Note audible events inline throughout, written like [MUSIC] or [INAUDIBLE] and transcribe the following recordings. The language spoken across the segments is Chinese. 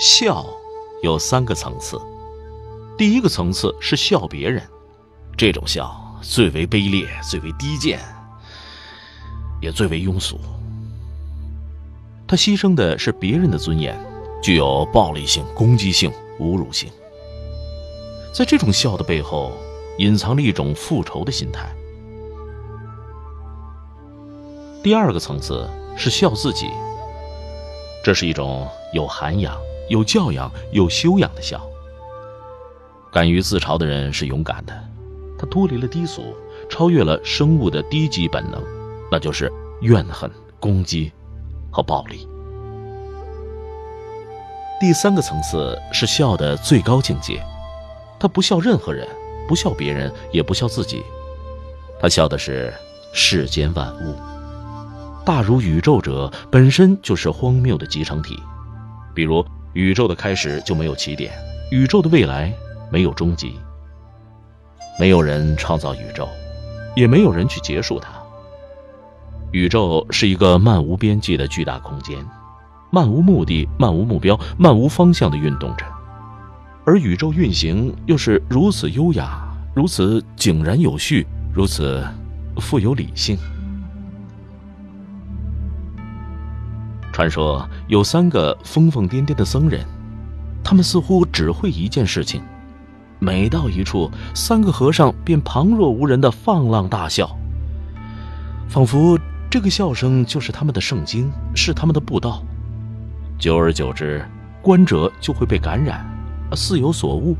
笑有三个层次，第一个层次是笑别人，这种笑最为卑劣、最为低贱，也最为庸俗。他牺牲的是别人的尊严，具有暴力性、攻击性、侮辱性。在这种笑的背后，隐藏着一种复仇的心态。第二个层次是笑自己，这是一种有涵养。有教养、有修养的笑。敢于自嘲的人是勇敢的，他脱离了低俗，超越了生物的低级本能，那就是怨恨、攻击和暴力。第三个层次是笑的最高境界，他不笑任何人，不笑别人，也不笑自己，他笑的是世间万物。大如宇宙者本身就是荒谬的集成体，比如。宇宙的开始就没有起点，宇宙的未来没有终极。没有人创造宇宙，也没有人去结束它。宇宙是一个漫无边际的巨大空间，漫无目的、漫无目标、漫无方向的运动着，而宇宙运行又是如此优雅，如此井然有序，如此富有理性。传说有三个疯疯癫癫的僧人，他们似乎只会一件事情：每到一处，三个和尚便旁若无人的放浪大笑，仿佛这个笑声就是他们的圣经，是他们的布道。久而久之，观者就会被感染，似有所悟，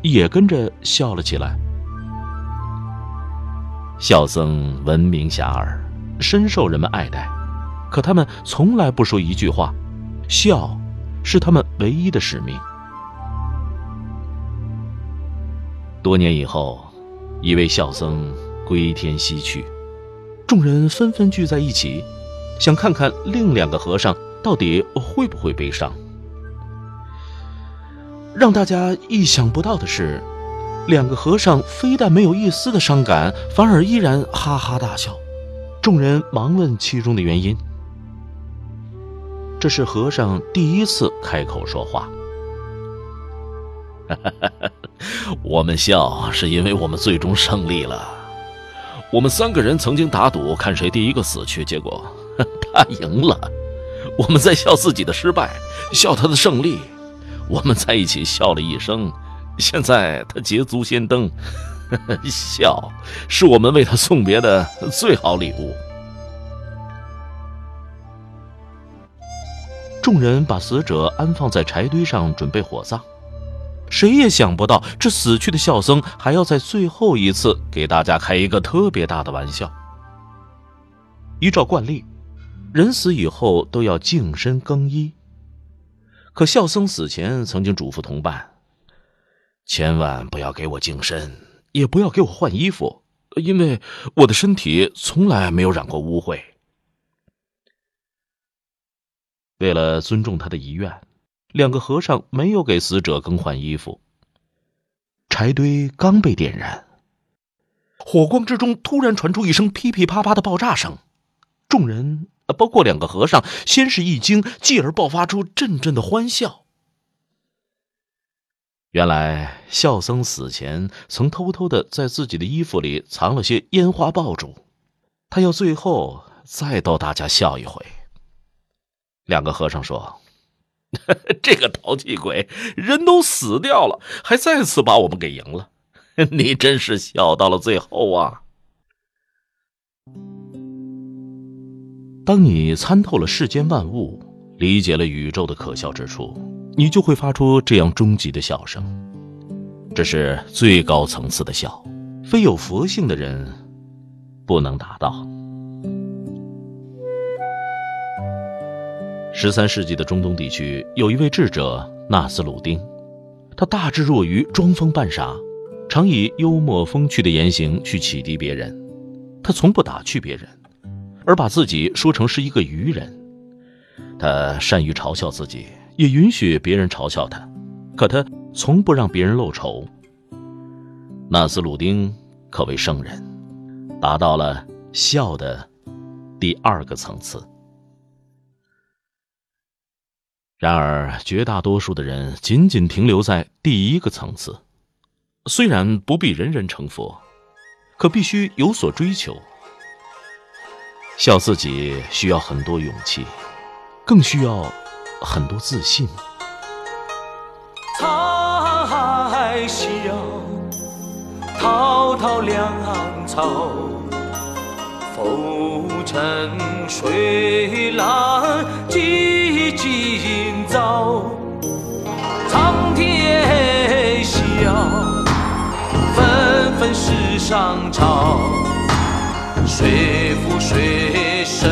也跟着笑了起来。笑僧闻名遐迩，深受人们爱戴。可他们从来不说一句话，笑，是他们唯一的使命。多年以后，一位笑僧归天西去，众人纷纷聚在一起，想看看另两个和尚到底会不会悲伤。让大家意想不到的是，两个和尚非但没有一丝的伤感，反而依然哈哈大笑。众人忙问其中的原因。这是和尚第一次开口说话。[LAUGHS] 我们笑是因为我们最终胜利了。我们三个人曾经打赌，看谁第一个死去，结果 [LAUGHS] 他赢了。我们在笑自己的失败，笑他的胜利。我们在一起笑了一生，现在他捷足先登，[LAUGHS] 笑是我们为他送别的最好礼物。众人把死者安放在柴堆上，准备火葬。谁也想不到，这死去的孝僧还要在最后一次给大家开一个特别大的玩笑。依照惯例，人死以后都要净身更衣。可孝僧死前曾经嘱咐同伴：千万不要给我净身，也不要给我换衣服，因为我的身体从来没有染过污秽。为了尊重他的遗愿，两个和尚没有给死者更换衣服。柴堆刚被点燃，火光之中突然传出一声噼噼啪啪的爆炸声，众人，包括两个和尚，先是一惊，继而爆发出阵阵的欢笑。原来，孝僧死前曾偷偷的在自己的衣服里藏了些烟花爆竹，他要最后再逗大家笑一回。两个和尚说：“ [LAUGHS] 这个淘气鬼，人都死掉了，还再次把我们给赢了。[LAUGHS] 你真是笑到了最后啊！当你参透了世间万物，理解了宇宙的可笑之处，你就会发出这样终极的笑声。这是最高层次的笑，非有佛性的人不能达到。”十三世纪的中东地区有一位智者纳斯鲁丁，他大智若愚，装疯扮傻，常以幽默风趣的言行去启迪别人。他从不打趣别人，而把自己说成是一个愚人。他善于嘲笑自己，也允许别人嘲笑他，可他从不让别人露丑。纳斯鲁丁可谓圣人，达到了笑的第二个层次。然而，绝大多数的人仅仅停留在第一个层次。虽然不必人人成佛，可必须有所追求。笑自己需要很多勇气，更需要很多自信。沧海笑，滔滔两草，浮沉水上潮。水复水，深